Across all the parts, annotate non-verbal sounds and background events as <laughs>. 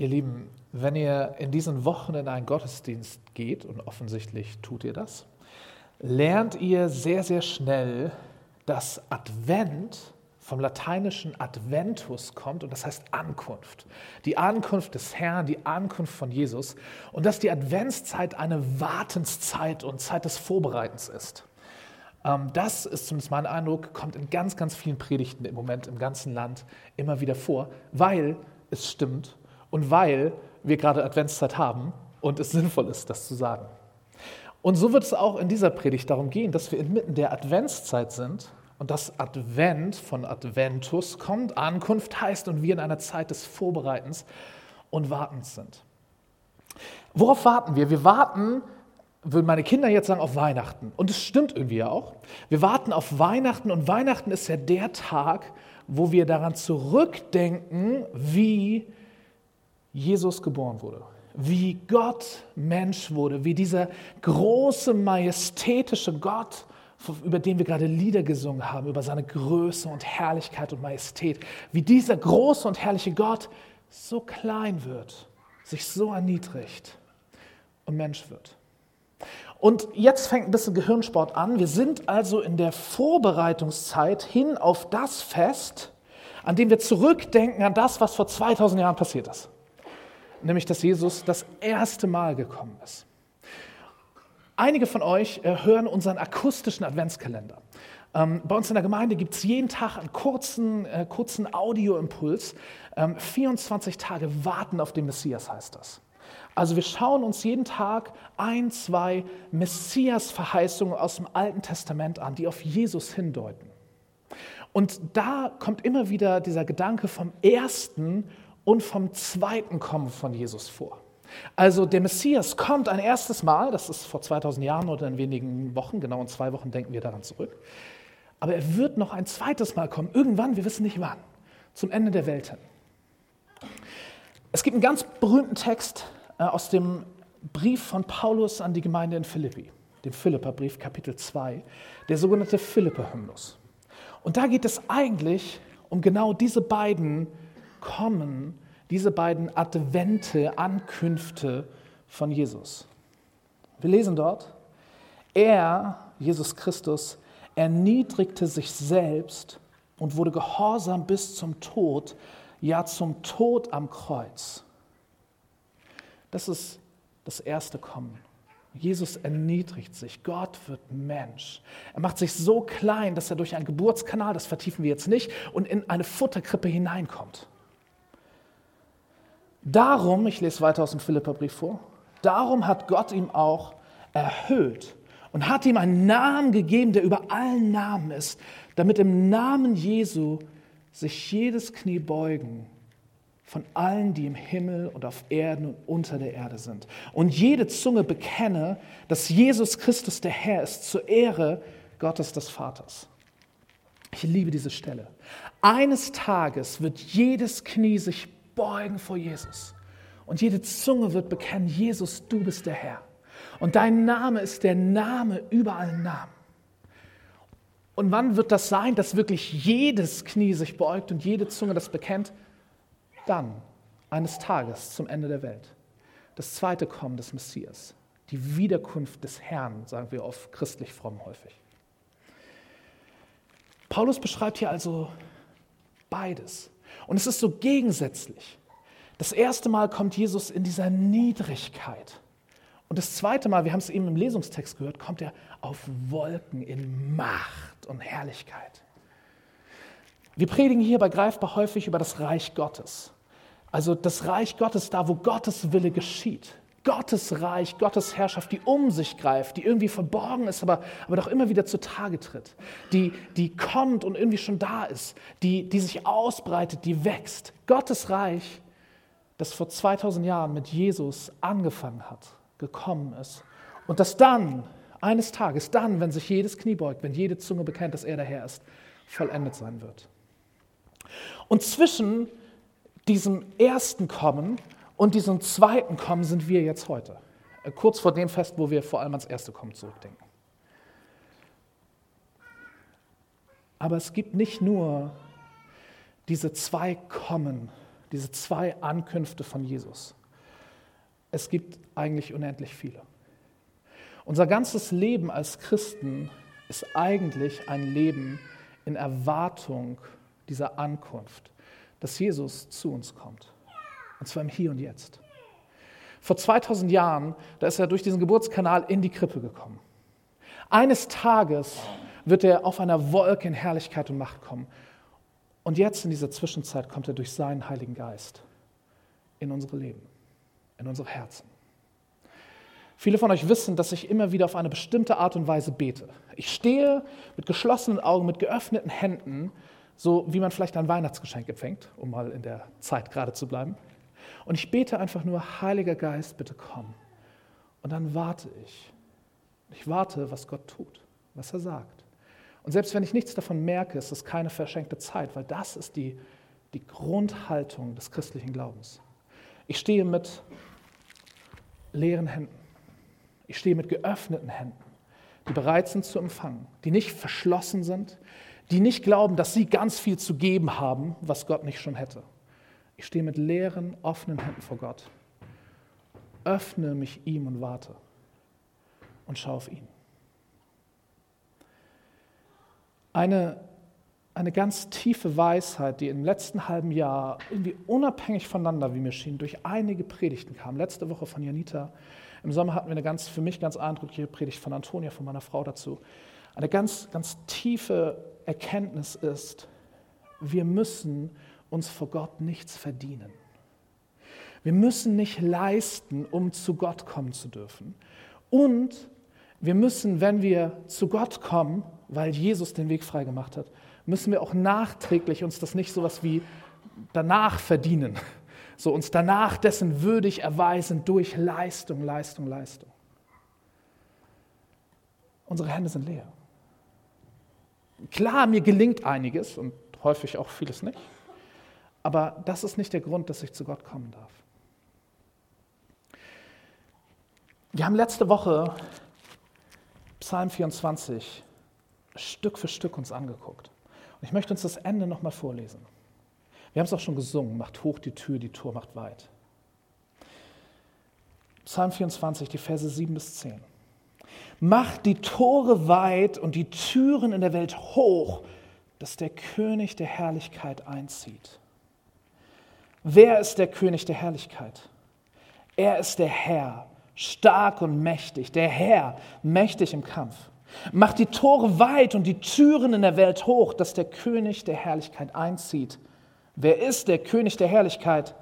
Ihr Lieben, wenn ihr in diesen Wochen in einen Gottesdienst geht, und offensichtlich tut ihr das, lernt ihr sehr, sehr schnell, dass Advent vom lateinischen Adventus kommt und das heißt Ankunft. Die Ankunft des Herrn, die Ankunft von Jesus und dass die Adventszeit eine Wartenszeit und Zeit des Vorbereitens ist. Ähm, das ist zumindest mein Eindruck, kommt in ganz, ganz vielen Predigten im Moment im ganzen Land immer wieder vor, weil es stimmt und weil wir gerade Adventszeit haben und es sinnvoll ist, das zu sagen. Und so wird es auch in dieser Predigt darum gehen, dass wir inmitten der Adventszeit sind und das Advent von Adventus kommt, Ankunft heißt und wir in einer Zeit des Vorbereitens und Wartens sind. Worauf warten wir? Wir warten, würden meine Kinder jetzt sagen, auf Weihnachten. Und es stimmt irgendwie ja auch. Wir warten auf Weihnachten und Weihnachten ist ja der Tag, wo wir daran zurückdenken, wie Jesus geboren wurde, wie Gott Mensch wurde, wie dieser große, majestätische Gott, über den wir gerade Lieder gesungen haben, über seine Größe und Herrlichkeit und Majestät, wie dieser große und herrliche Gott so klein wird, sich so erniedrigt und Mensch wird. Und jetzt fängt ein bisschen Gehirnsport an. Wir sind also in der Vorbereitungszeit hin auf das Fest, an dem wir zurückdenken an das, was vor 2000 Jahren passiert ist nämlich dass Jesus das erste Mal gekommen ist. Einige von euch äh, hören unseren akustischen Adventskalender. Ähm, bei uns in der Gemeinde gibt es jeden Tag einen kurzen, äh, kurzen Audioimpuls. 24 ähm, Tage warten auf den Messias heißt das. Also wir schauen uns jeden Tag ein, zwei Messias-Verheißungen aus dem Alten Testament an, die auf Jesus hindeuten. Und da kommt immer wieder dieser Gedanke vom ersten und vom zweiten Kommen von Jesus vor. Also der Messias kommt ein erstes Mal, das ist vor 2000 Jahren oder in wenigen Wochen, genau in zwei Wochen denken wir daran zurück. Aber er wird noch ein zweites Mal kommen, irgendwann, wir wissen nicht wann, zum Ende der Welt hin. Es gibt einen ganz berühmten Text äh, aus dem Brief von Paulus an die Gemeinde in Philippi, dem Philipperbrief Kapitel 2, der sogenannte Philipper-Hymnus. Und da geht es eigentlich um genau diese beiden kommen diese beiden Advente, Ankünfte von Jesus. Wir lesen dort, er, Jesus Christus, erniedrigte sich selbst und wurde gehorsam bis zum Tod, ja zum Tod am Kreuz. Das ist das erste Kommen. Jesus erniedrigt sich, Gott wird Mensch. Er macht sich so klein, dass er durch einen Geburtskanal, das vertiefen wir jetzt nicht, und in eine Futterkrippe hineinkommt. Darum, ich lese weiter aus dem Philipperbrief vor, darum hat Gott ihm auch erhöht und hat ihm einen Namen gegeben, der über allen Namen ist, damit im Namen Jesu sich jedes Knie beugen von allen, die im Himmel und auf Erden und unter der Erde sind. Und jede Zunge bekenne, dass Jesus Christus der Herr ist, zur Ehre Gottes des Vaters. Ich liebe diese Stelle. Eines Tages wird jedes Knie sich beugen vor Jesus. Und jede Zunge wird bekennen, Jesus, du bist der Herr. Und dein Name ist der Name über allen Namen. Und wann wird das sein, dass wirklich jedes Knie sich beugt und jede Zunge das bekennt? Dann, eines Tages zum Ende der Welt. Das zweite Kommen des Messias. Die Wiederkunft des Herrn, sagen wir auf christlich fromm häufig. Paulus beschreibt hier also beides. Und es ist so gegensätzlich. Das erste Mal kommt Jesus in dieser Niedrigkeit. Und das zweite Mal, wir haben es eben im Lesungstext gehört, kommt er auf Wolken in Macht und Herrlichkeit. Wir predigen hier bei Greifbar häufig über das Reich Gottes. Also das Reich Gottes da, wo Gottes Wille geschieht. Gottes Reich, Gottes Herrschaft, die um sich greift, die irgendwie verborgen ist, aber, aber doch immer wieder zutage tritt, die, die kommt und irgendwie schon da ist, die, die sich ausbreitet, die wächst. Gottes Reich, das vor 2000 Jahren mit Jesus angefangen hat, gekommen ist und das dann, eines Tages, dann, wenn sich jedes Knie beugt, wenn jede Zunge bekennt, dass er der Herr ist, vollendet sein wird. Und zwischen diesem ersten Kommen und diesen zweiten Kommen sind wir jetzt heute. Äh, kurz vor dem Fest, wo wir vor allem ans erste Kommen zurückdenken. Aber es gibt nicht nur diese zwei Kommen diese zwei Ankünfte von Jesus. Es gibt eigentlich unendlich viele. Unser ganzes Leben als Christen ist eigentlich ein Leben in Erwartung dieser Ankunft, dass Jesus zu uns kommt. Und zwar im Hier und Jetzt. Vor 2000 Jahren, da ist er durch diesen Geburtskanal in die Krippe gekommen. Eines Tages wird er auf einer Wolke in Herrlichkeit und Macht kommen. Und jetzt in dieser Zwischenzeit kommt er durch seinen Heiligen Geist in unsere Leben, in unsere Herzen. Viele von euch wissen, dass ich immer wieder auf eine bestimmte Art und Weise bete. Ich stehe mit geschlossenen Augen, mit geöffneten Händen, so wie man vielleicht ein Weihnachtsgeschenk empfängt, um mal in der Zeit gerade zu bleiben. Und ich bete einfach nur, Heiliger Geist, bitte komm. Und dann warte ich. Ich warte, was Gott tut, was er sagt. Und selbst wenn ich nichts davon merke, ist es keine verschenkte Zeit, weil das ist die, die Grundhaltung des christlichen Glaubens. Ich stehe mit leeren Händen. Ich stehe mit geöffneten Händen, die bereit sind zu empfangen, die nicht verschlossen sind, die nicht glauben, dass sie ganz viel zu geben haben, was Gott nicht schon hätte. Ich stehe mit leeren, offenen Händen vor Gott, öffne mich ihm und warte und schaue auf ihn. Eine, eine ganz tiefe Weisheit, die im letzten halben Jahr irgendwie unabhängig voneinander, wie mir schien, durch einige Predigten kam. Letzte Woche von Janita. Im Sommer hatten wir eine ganz, für mich ganz eindrückliche Predigt von Antonia, von meiner Frau dazu. Eine ganz, ganz tiefe Erkenntnis ist, wir müssen uns vor Gott nichts verdienen. Wir müssen nicht leisten, um zu Gott kommen zu dürfen. Und wir müssen, wenn wir zu Gott kommen, weil Jesus den Weg frei gemacht hat, müssen wir auch nachträglich uns das nicht so was wie danach verdienen, so uns danach dessen würdig erweisen durch Leistung, Leistung, Leistung. Unsere Hände sind leer. Klar, mir gelingt einiges und häufig auch vieles nicht. Aber das ist nicht der Grund, dass ich zu Gott kommen darf. Wir haben letzte Woche Psalm 24 Stück für Stück uns angeguckt. Und ich möchte uns das Ende nochmal vorlesen. Wir haben es auch schon gesungen, macht hoch die Tür, die Tor macht weit. Psalm 24, die Verse 7 bis 10. Macht die Tore weit und die Türen in der Welt hoch, dass der König der Herrlichkeit einzieht. Wer ist der König der Herrlichkeit? Er ist der Herr, stark und mächtig, der Herr, mächtig im Kampf. Macht die Tore weit und die Türen in der Welt hoch, dass der König der Herrlichkeit einzieht. Wer ist der König der Herrlichkeit?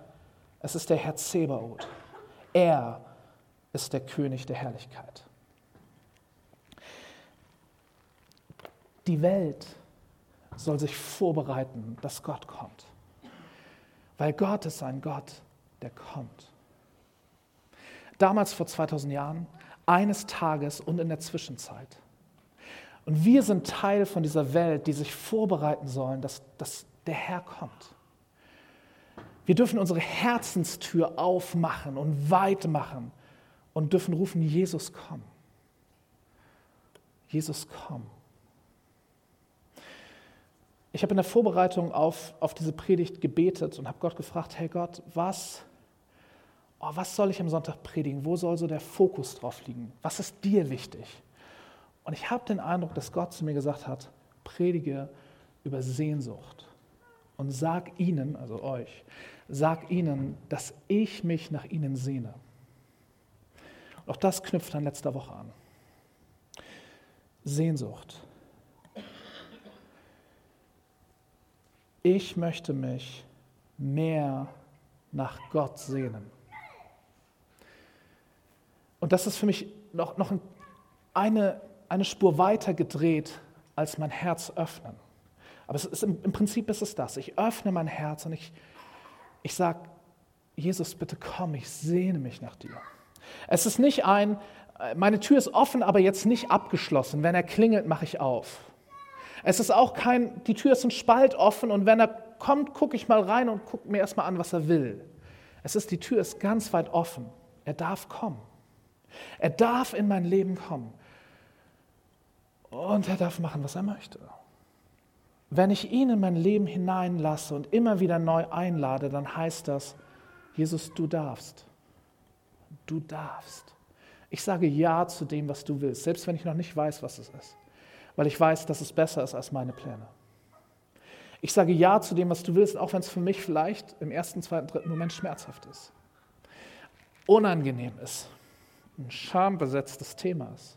Es ist der Herr Zebaoth. Er ist der König der Herrlichkeit. Die Welt soll sich vorbereiten, dass Gott kommt. Weil Gott ist ein Gott, der kommt. Damals vor 2000 Jahren, eines Tages und in der Zwischenzeit. Und wir sind Teil von dieser Welt, die sich vorbereiten sollen, dass, dass der Herr kommt. Wir dürfen unsere Herzenstür aufmachen und weit machen und dürfen rufen, Jesus komm. Jesus komm. Ich habe in der Vorbereitung auf, auf diese Predigt gebetet und habe Gott gefragt, hey Gott, was, oh, was soll ich am Sonntag predigen? Wo soll so der Fokus drauf liegen? Was ist dir wichtig? Und ich habe den Eindruck, dass Gott zu mir gesagt hat, predige über Sehnsucht und sag ihnen, also euch, sag ihnen, dass ich mich nach ihnen sehne. Und auch das knüpft an letzter Woche an. Sehnsucht. Ich möchte mich mehr nach Gott sehnen. Und das ist für mich noch, noch eine, eine Spur weiter gedreht als mein Herz öffnen. Aber ist, im, im, Prinzip ist es das. Ich öffne mein Herz und ich, ich sage, Jesus, bitte komm, ich sehne mich nach dir. Es ist nicht ein, meine Tür ist offen, aber jetzt nicht abgeschlossen. Wenn er klingelt, mache ich auf. Es ist auch kein, die Tür ist ein Spalt offen und wenn er kommt, gucke ich mal rein und gucke mir erstmal an, was er will. Es ist, die Tür ist ganz weit offen. Er darf kommen. Er darf in mein Leben kommen. Und er darf machen, was er möchte. wenn ich ihn in mein Leben hineinlasse und immer wieder neu einlade, dann heißt das, Jesus, du darfst. Du darfst. Ich sage Ja zu dem, was du willst, selbst wenn ich noch nicht weiß, was es ist, weil ich weiß, dass es besser ist als meine Pläne. Ich sage Ja zu dem, was du willst, auch wenn es für mich vielleicht im ersten, zweiten, dritten Moment schmerzhaft ist, unangenehm ist, ein schambesetztes Thema ist.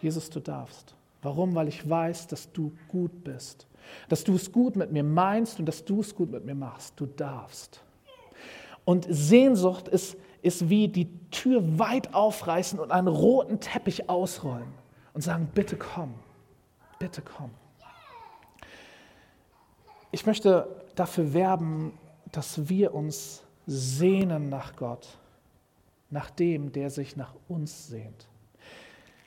Jesus, du darfst. Warum? Weil ich weiß, dass du gut bist, dass du es gut mit mir meinst und dass du es gut mit mir machst. Du darfst. Und Sehnsucht ist, ist wie die Tür weit aufreißen und einen roten Teppich ausrollen und sagen, bitte komm, bitte komm. Ich möchte dafür werben, dass wir uns sehnen nach Gott, nach dem, der sich nach uns sehnt.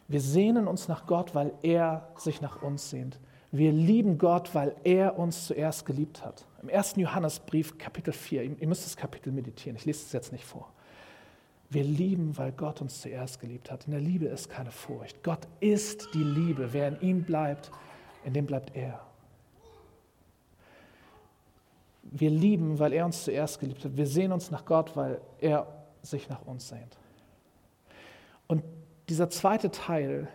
Wir sehnen uns nach Gott, weil er sich nach uns sehnt. Wir lieben Gott, weil er uns zuerst geliebt hat. Im 1. Johannesbrief, Kapitel 4, ihr müsst das Kapitel meditieren, ich lese es jetzt nicht vor. Wir lieben, weil Gott uns zuerst geliebt hat. In der Liebe ist keine Furcht. Gott ist die Liebe. Wer in ihm bleibt, in dem bleibt er. Wir lieben, weil er uns zuerst geliebt hat. Wir sehen uns nach Gott, weil er sich nach uns sehnt. Und dieser zweite Teil,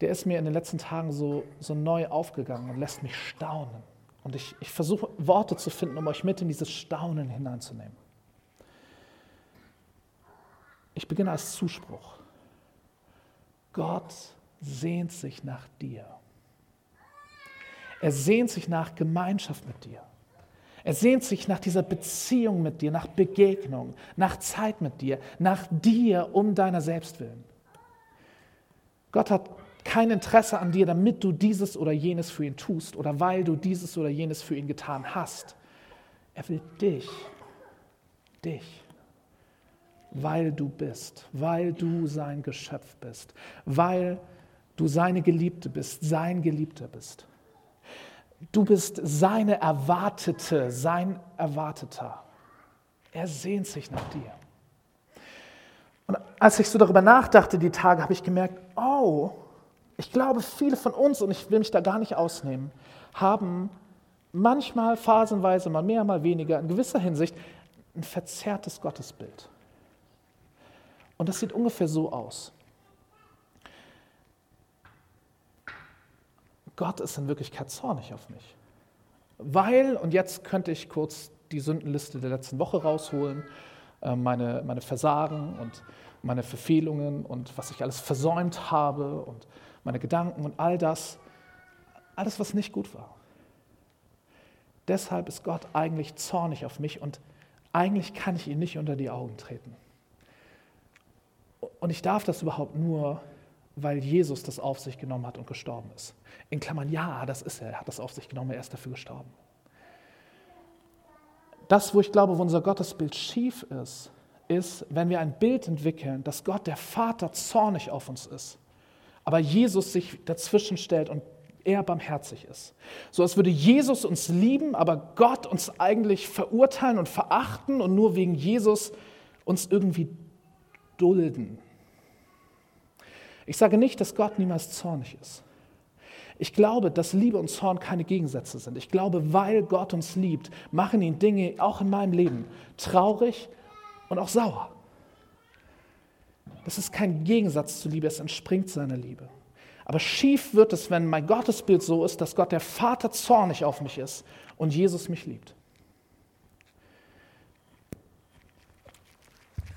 der ist mir in den letzten Tagen so, so neu aufgegangen und lässt mich staunen. Und ich, ich versuche Worte zu finden, um euch mit in dieses Staunen hineinzunehmen. Ich beginne als Zuspruch. Gott sehnt sich nach dir. Er sehnt sich nach Gemeinschaft mit dir. Er sehnt sich nach dieser Beziehung mit dir, nach Begegnung, nach Zeit mit dir, nach dir um deiner selbst willen. Gott hat kein Interesse an dir, damit du dieses oder jenes für ihn tust oder weil du dieses oder jenes für ihn getan hast. Er will dich, dich weil du bist, weil du sein Geschöpf bist, weil du seine Geliebte bist, sein Geliebter bist. Du bist seine Erwartete, sein Erwarteter. Er sehnt sich nach dir. Und als ich so darüber nachdachte, die Tage, habe ich gemerkt, oh, ich glaube, viele von uns, und ich will mich da gar nicht ausnehmen, haben manchmal phasenweise, mal mehr, mal weniger, in gewisser Hinsicht ein verzerrtes Gottesbild. Und das sieht ungefähr so aus. Gott ist in Wirklichkeit zornig auf mich. Weil, und jetzt könnte ich kurz die Sündenliste der letzten Woche rausholen, äh, meine, meine Versagen und meine Verfehlungen und was ich alles versäumt habe und meine Gedanken und all das, alles, was nicht gut war. Deshalb ist Gott eigentlich zornig auf mich und eigentlich kann ich ihn nicht unter die Augen treten. Und ich darf das überhaupt nur, weil Jesus das auf sich genommen hat und gestorben ist. In Klammern, ja, das ist er, er hat das auf sich genommen, er ist dafür gestorben. Das, wo ich glaube, wo unser Gottesbild schief ist, ist, wenn wir ein Bild entwickeln, dass Gott, der Vater, zornig auf uns ist, aber Jesus sich dazwischen stellt und er barmherzig ist. So als würde Jesus uns lieben, aber Gott uns eigentlich verurteilen und verachten und nur wegen Jesus uns irgendwie dulden. Ich sage nicht, dass Gott niemals zornig ist. Ich glaube, dass Liebe und Zorn keine Gegensätze sind. Ich glaube, weil Gott uns liebt, machen ihn Dinge auch in meinem Leben traurig und auch sauer. Das ist kein Gegensatz zu Liebe, es entspringt seiner Liebe. Aber schief wird es, wenn mein Gottesbild so ist, dass Gott der Vater zornig auf mich ist und Jesus mich liebt.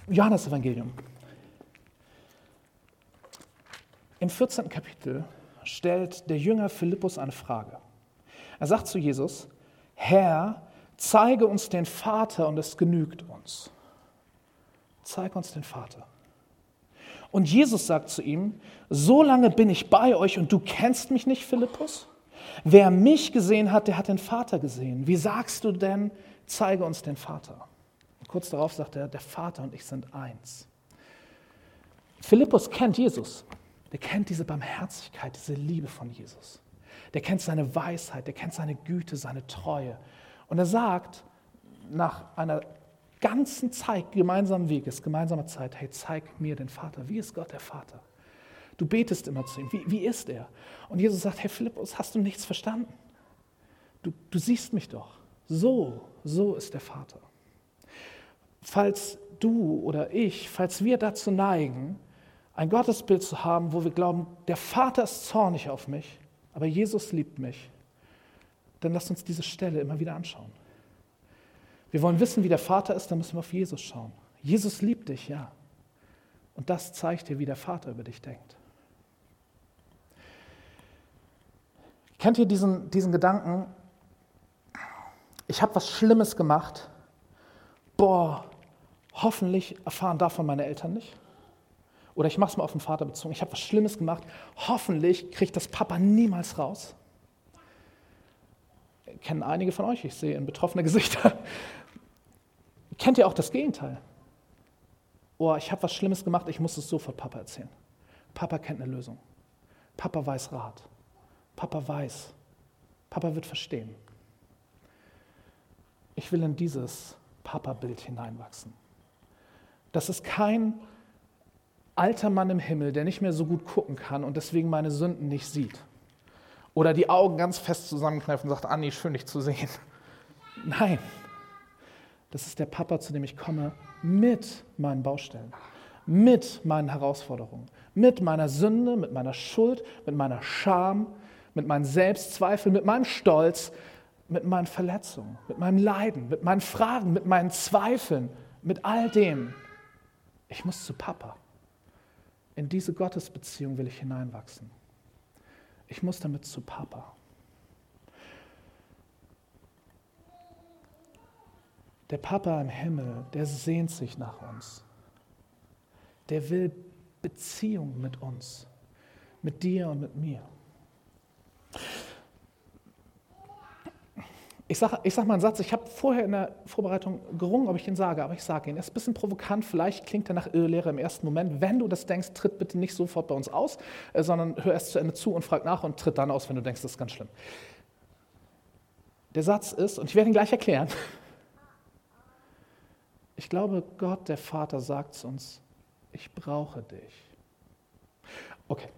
Johannes Evangelium. Im 14. Kapitel stellt der Jünger Philippus eine Frage. Er sagt zu Jesus, Herr, zeige uns den Vater und es genügt uns. Zeig uns den Vater. Und Jesus sagt zu ihm, so lange bin ich bei euch und du kennst mich nicht, Philippus? Wer mich gesehen hat, der hat den Vater gesehen. Wie sagst du denn, zeige uns den Vater? Kurz darauf sagt er, der Vater und ich sind eins. Philippus kennt Jesus. Der kennt diese Barmherzigkeit, diese Liebe von Jesus. Der kennt seine Weisheit, der kennt seine Güte, seine Treue. Und er sagt nach einer ganzen Zeit gemeinsamen Weges, gemeinsamer Zeit, hey, zeig mir den Vater. Wie ist Gott der Vater? Du betest immer zu ihm. Wie, wie ist er? Und Jesus sagt, hey Philippus, hast du nichts verstanden? du, du siehst mich doch. So, so ist der Vater. Falls du oder ich, falls wir dazu neigen, ein Gottesbild zu haben, wo wir glauben, der Vater ist zornig auf mich, aber Jesus liebt mich, dann lasst uns diese Stelle immer wieder anschauen. Wir wollen wissen, wie der Vater ist, dann müssen wir auf Jesus schauen. Jesus liebt dich, ja. Und das zeigt dir, wie der Vater über dich denkt. Kennt ihr diesen, diesen Gedanken? Ich habe was Schlimmes gemacht. Boah, hoffentlich erfahren davon meine Eltern nicht. Oder ich mache es mal auf den Vater bezogen. Ich habe was Schlimmes gemacht. Hoffentlich kriegt das Papa niemals raus. Kennen einige von euch, ich sehe in betroffene <laughs> Gesichter. Kennt ihr auch das Gegenteil? Oh, ich habe was Schlimmes gemacht, ich muss es sofort Papa erzählen. Papa kennt eine Lösung. Papa weiß Rat. Papa weiß. Papa wird verstehen. Ich will in dieses Papa-Bild hineinwachsen. Das ist kein alter Mann im Himmel, der nicht mehr so gut gucken kann und deswegen meine Sünden nicht sieht. Oder die Augen ganz fest zusammenkneift und sagt, Anni, schön dich zu sehen. Nein, das ist der Papa, zu dem ich komme mit meinen Baustellen, mit meinen Herausforderungen, mit meiner Sünde, mit meiner Schuld, mit meiner Scham, mit meinen Selbstzweifeln, mit meinem Stolz, mit meinen Verletzungen, mit meinem Leiden, mit meinen Fragen, mit meinen Zweifeln, mit all dem. Ich muss zu Papa. In diese Gottesbeziehung will ich hineinwachsen. Ich muss damit zu Papa. Der Papa im Himmel, der sehnt sich nach uns. Der will Beziehung mit uns, mit dir und mit mir. Ich sage ich sag mal einen Satz, ich habe vorher in der Vorbereitung gerungen, ob ich ihn sage, aber ich sage ihn. Er ist ein bisschen provokant, vielleicht klingt er nach Irrlehre im ersten Moment. Wenn du das denkst, tritt bitte nicht sofort bei uns aus, äh, sondern hör erst zu Ende zu und frag nach und tritt dann aus, wenn du denkst, das ist ganz schlimm. Der Satz ist, und ich werde ihn gleich erklären, <laughs> ich glaube, Gott, der Vater, sagt uns, ich brauche dich. Okay.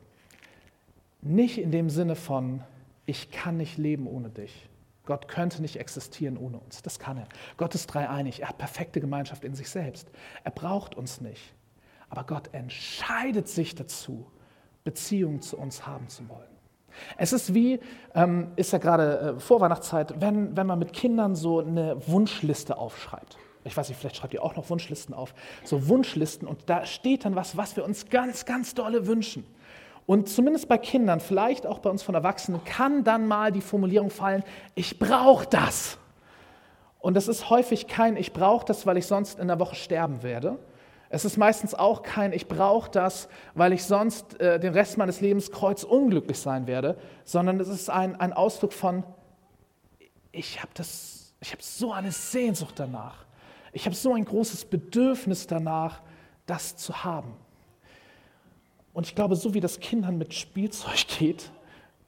Nicht in dem Sinne von, ich kann nicht leben ohne dich. Gott könnte nicht existieren ohne uns. Das kann er. Gott ist dreieinig. Er hat perfekte Gemeinschaft in sich selbst. Er braucht uns nicht. Aber Gott entscheidet sich dazu, Beziehungen zu uns haben zu wollen. Es ist wie, ähm, ist ja gerade äh, Vorweihnachtszeit, wenn, wenn man mit Kindern so eine Wunschliste aufschreibt ich weiß nicht, vielleicht schreibt ihr auch noch Wunschlisten auf, so Wunschlisten und da steht dann was, was wir uns ganz, ganz dolle wünschen. Und zumindest bei Kindern, vielleicht auch bei uns von Erwachsenen, kann dann mal die Formulierung fallen, ich brauche das. Und das ist häufig kein, ich brauche das, weil ich sonst in der Woche sterben werde. Es ist meistens auch kein, ich brauche das, weil ich sonst äh, den Rest meines Lebens kreuzunglücklich sein werde, sondern es ist ein, ein Ausdruck von, ich habe hab so eine Sehnsucht danach. Ich habe so ein großes Bedürfnis danach, das zu haben. Und ich glaube, so wie das Kindern mit Spielzeug geht,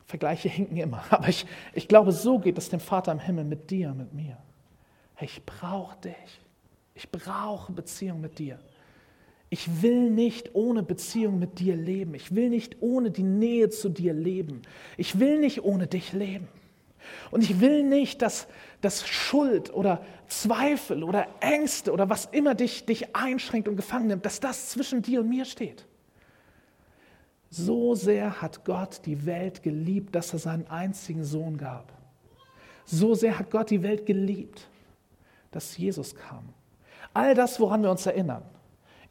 Vergleiche hinken immer, <laughs> aber ich, ich glaube, so geht es dem Vater im Himmel mit dir, mit mir. Ich brauche dich. Ich brauche Beziehung mit dir. Ich will nicht ohne Beziehung mit dir leben. Ich will nicht ohne die Nähe zu dir leben. Ich will nicht ohne dich leben. Und ich will nicht, dass, dass Schuld oder Zweifel oder Ängste oder was immer dich, dich einschränkt und gefangen nimmt, dass das zwischen dir und mir steht. So sehr hat Gott die Welt geliebt, dass er seinen einzigen Sohn gab. So sehr hat Gott die Welt geliebt, dass Jesus kam. All das, woran wir uns erinnern.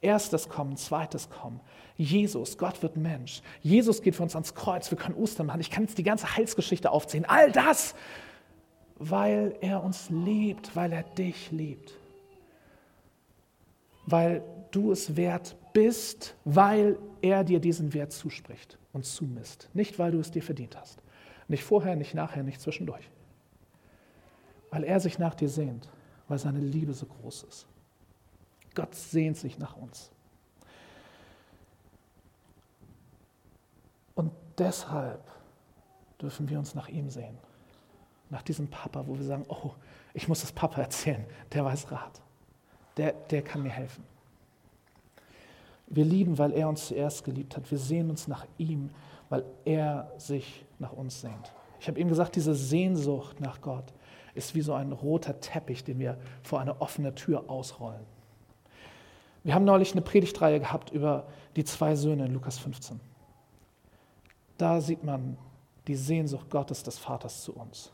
Erstes Kommen, zweites Kommen. Jesus, Gott wird Mensch. Jesus geht für uns ans Kreuz. Wir können Ostern machen. Ich kann jetzt die ganze Heilsgeschichte aufzählen. All das, weil er uns liebt, weil er dich liebt. Weil du es wert bist, weil er dir diesen Wert zuspricht und zumisst. Nicht, weil du es dir verdient hast. Nicht vorher, nicht nachher, nicht zwischendurch. Weil er sich nach dir sehnt, weil seine Liebe so groß ist. Gott sehnt sich nach uns. Und deshalb dürfen wir uns nach ihm sehen. Nach diesem Papa, wo wir sagen, oh, ich muss das Papa erzählen, der weiß Rat. Der, der kann mir helfen. Wir lieben, weil er uns zuerst geliebt hat. Wir sehen uns nach ihm, weil er sich nach uns sehnt. Ich habe eben gesagt, diese Sehnsucht nach Gott ist wie so ein roter Teppich, den wir vor eine offene Tür ausrollen. Wir haben neulich eine Predigtreihe gehabt über die zwei Söhne in Lukas 15. Da sieht man die Sehnsucht Gottes des Vaters zu uns.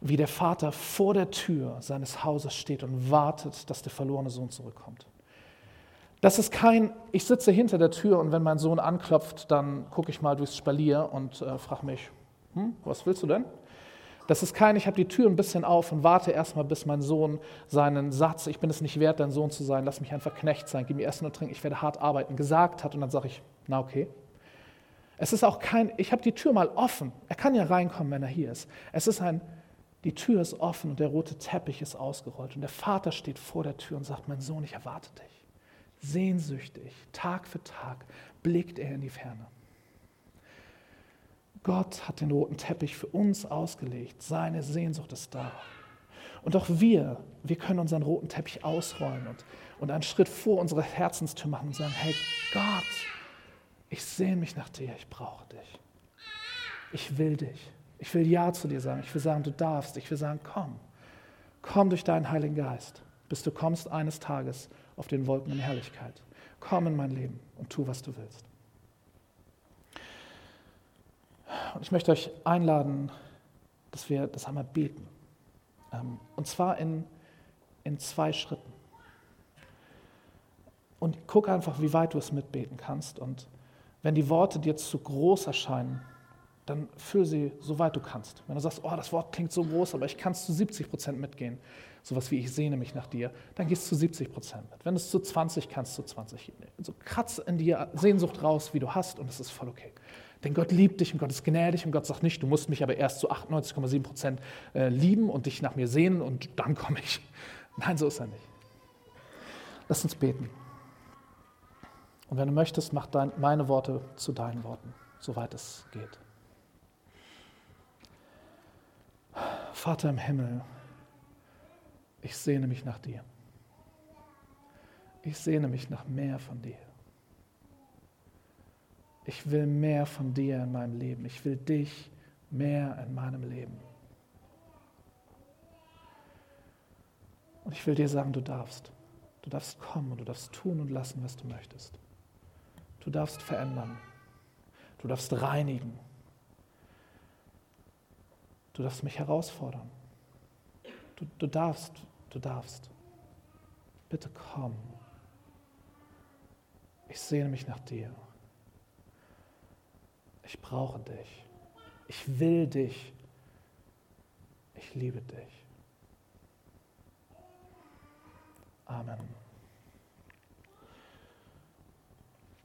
Wie der Vater vor der Tür seines Hauses steht und wartet, dass der verlorene Sohn zurückkommt. Das ist kein, ich sitze hinter der Tür und wenn mein Sohn anklopft, dann gucke ich mal durchs Spalier und äh, frage mich, hm, was willst du denn? Das ist kein, ich habe die Tür ein bisschen auf und warte erstmal, bis mein Sohn seinen Satz, ich bin es nicht wert, dein Sohn zu sein, lass mich einfach Knecht sein, gib mir Essen und Trinken, ich werde hart arbeiten, gesagt hat und dann sage ich, na okay. Es ist auch kein, ich habe die Tür mal offen, er kann ja reinkommen, wenn er hier ist. Es ist ein, die Tür ist offen und der rote Teppich ist ausgerollt und der Vater steht vor der Tür und sagt, mein Sohn, ich erwarte dich. Sehnsüchtig, Tag für Tag blickt er in die Ferne. Gott hat den roten Teppich für uns ausgelegt. Seine Sehnsucht ist da. Und auch wir, wir können unseren roten Teppich ausrollen und, und einen Schritt vor unsere Herzenstür machen und sagen, hey Gott, ich sehne mich nach dir, ich brauche dich. Ich will dich. Ich will Ja zu dir sagen. Ich will sagen, du darfst. Ich will sagen, komm. Komm durch deinen Heiligen Geist, bis du kommst eines Tages auf den Wolken in Herrlichkeit. Komm in mein Leben und tu, was du willst. Und ich möchte euch einladen, dass wir das einmal beten. Ähm, und zwar in, in zwei Schritten. Und guck einfach, wie weit du es mitbeten kannst. Und wenn die Worte dir zu groß erscheinen, dann füll sie so weit du kannst. Wenn du sagst, oh, das Wort klingt so groß, aber ich kann es zu 70 Prozent mitgehen, sowas wie ich sehne mich nach dir, dann gehst du zu 70 Prozent mit. Wenn du es zu 20 kannst, zu 20. So kratz in dir Sehnsucht raus, wie du hast, und es ist voll okay. Denn Gott liebt dich und Gott ist gnädig und Gott sagt nicht, du musst mich aber erst zu 98,7 Prozent äh, lieben und dich nach mir sehnen und dann komme ich. <laughs> Nein, so ist er nicht. Lass uns beten. Und wenn du möchtest, mach dein, meine Worte zu deinen Worten, soweit es geht. Vater im Himmel, ich sehne mich nach dir. Ich sehne mich nach mehr von dir. Ich will mehr von dir in meinem Leben. Ich will dich mehr in meinem Leben. Und ich will dir sagen, du darfst. Du darfst kommen und du darfst tun und lassen, was du möchtest. Du darfst verändern. Du darfst reinigen. Du darfst mich herausfordern. Du, du darfst, du darfst. Bitte komm. Ich sehne mich nach dir. Ich brauche dich. Ich will dich. Ich liebe dich. Amen.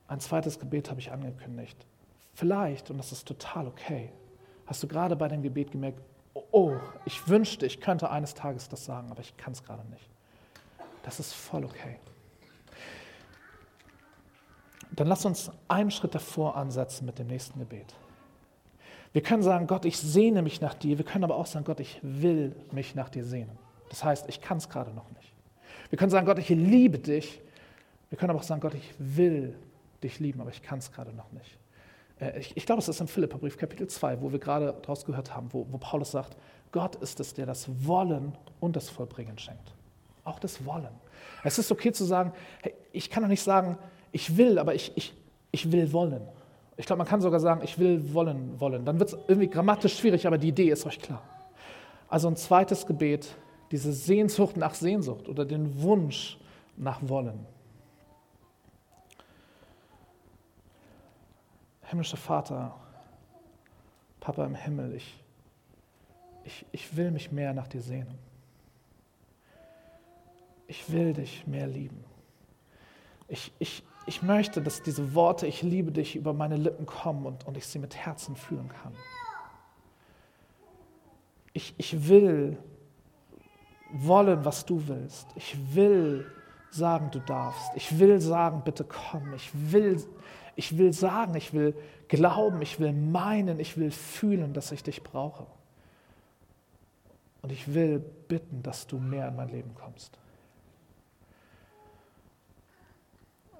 Ein zweites Gebet habe ich angekündigt. Vielleicht, und das ist total okay, hast du gerade bei dem Gebet gemerkt, oh, ich wünschte, ich könnte eines Tages das sagen, aber ich kann es gerade nicht. Das ist voll okay. Dann lass uns einen Schritt davor ansetzen mit dem nächsten Gebet. Wir können sagen, Gott, ich sehne mich nach dir. Wir können aber auch sagen, Gott, ich will mich nach dir sehnen. Das heißt, ich kann es gerade noch nicht. Wir können sagen, Gott, ich liebe dich. Wir können aber auch sagen, Gott, ich will dich lieben, aber ich kann es gerade noch nicht. Äh, ich, ich glaube, es ist im Philipperbrief Kapitel 2, wo wir gerade daraus gehört haben, wo, wo Paulus sagt, Gott ist es, der das Wollen und das Vollbringen schenkt. Auch das Wollen. Es ist okay zu sagen, hey, ich kann doch nicht sagen, ich will, aber ich, ich, ich will wollen. Ich glaube, man kann sogar sagen, ich will wollen, wollen. Dann wird es irgendwie grammatisch schwierig, aber die Idee ist euch klar. Also ein zweites Gebet, diese Sehnsucht nach Sehnsucht oder den Wunsch nach Wollen. Himmlischer Vater, Papa im Himmel, ich, ich, ich will mich mehr nach dir sehnen. Ich will dich mehr lieben. Ich, ich, ich möchte, dass diese Worte, ich liebe dich, über meine Lippen kommen und, und ich sie mit Herzen fühlen kann. Ich, ich will wollen, was du willst. Ich will sagen, du darfst. Ich will sagen, bitte komm. Ich will, ich will sagen, ich will glauben, ich will meinen, ich will fühlen, dass ich dich brauche. Und ich will bitten, dass du mehr in mein Leben kommst.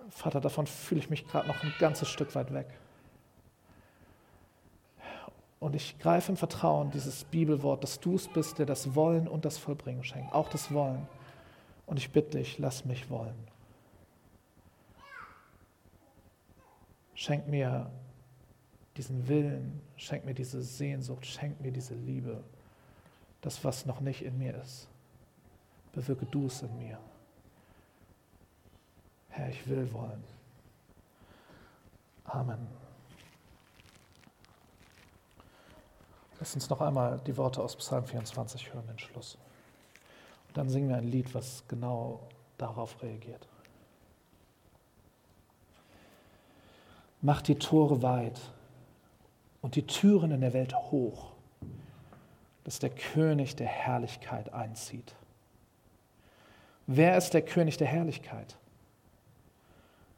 Vater, davon fühle ich mich gerade noch ein ganzes Stück weit weg. Und ich greife im Vertrauen dieses Bibelwort, dass du es bist, der das Wollen und das Vollbringen schenkt. Auch das Wollen. Und ich bitte dich, lass mich wollen. Schenk mir diesen Willen, schenk mir diese Sehnsucht, schenk mir diese Liebe, das, was noch nicht in mir ist. Bewirke du es in mir. Herr, ich will wollen. Amen. Lass uns noch einmal die Worte aus Psalm 24 hören, den Schluss. Und dann singen wir ein Lied, was genau darauf reagiert. Mach die Tore weit und die Türen in der Welt hoch, dass der König der Herrlichkeit einzieht. Wer ist der König der Herrlichkeit?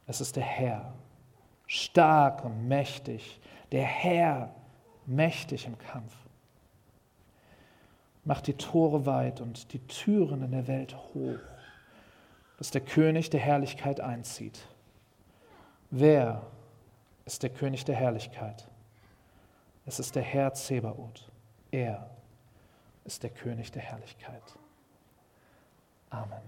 Es ist der Herr, stark und mächtig, der Herr, mächtig im Kampf. Macht die Tore weit und die Türen in der Welt hoch, dass der König der Herrlichkeit einzieht. Wer ist der König der Herrlichkeit? Es ist der Herr Zebaoth. Er ist der König der Herrlichkeit. Amen.